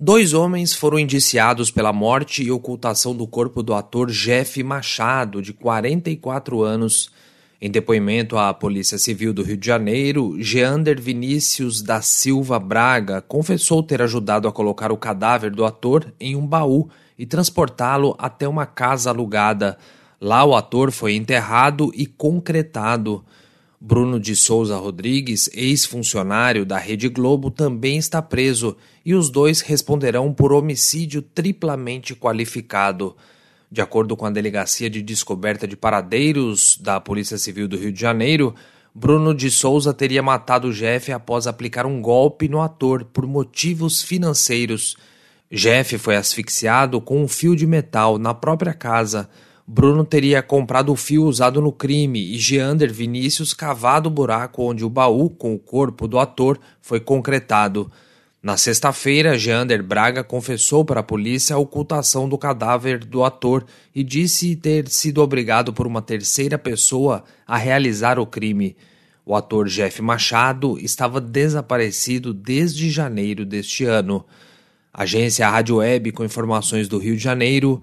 Dois homens foram indiciados pela morte e ocultação do corpo do ator Jeff Machado, de 44 anos. Em depoimento à Polícia Civil do Rio de Janeiro, Geander Vinícius da Silva Braga confessou ter ajudado a colocar o cadáver do ator em um baú e transportá-lo até uma casa alugada. Lá o ator foi enterrado e concretado. Bruno de Souza Rodrigues, ex-funcionário da Rede Globo, também está preso e os dois responderão por homicídio triplamente qualificado. De acordo com a Delegacia de Descoberta de Paradeiros da Polícia Civil do Rio de Janeiro, Bruno de Souza teria matado Jeff após aplicar um golpe no ator por motivos financeiros. Jeff foi asfixiado com um fio de metal na própria casa. Bruno teria comprado o fio usado no crime e Geander Vinícius cavado o buraco onde o baú com o corpo do ator foi concretado. Na sexta-feira, Geander Braga confessou para a polícia a ocultação do cadáver do ator e disse ter sido obrigado por uma terceira pessoa a realizar o crime. O ator Jeff Machado estava desaparecido desde janeiro deste ano. Agência Rádio Web com informações do Rio de Janeiro.